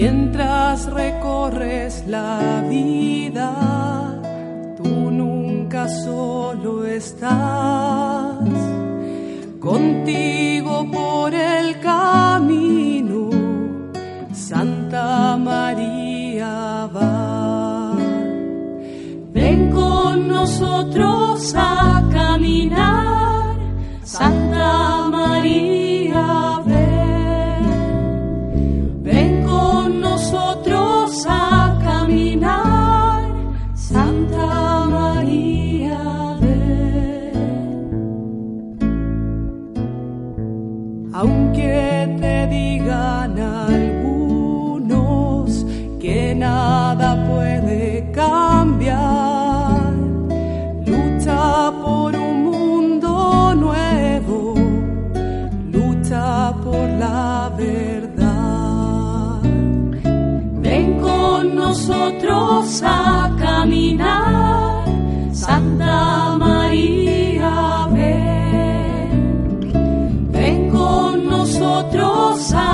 Mientras recorres la vida, tú nunca solo estás. Contigo por el camino, Santa María va. Ven con nosotros Aunque te digan algunos que nada puede cambiar, lucha por un mundo nuevo, lucha por la verdad. Ven con nosotros a caminar. miles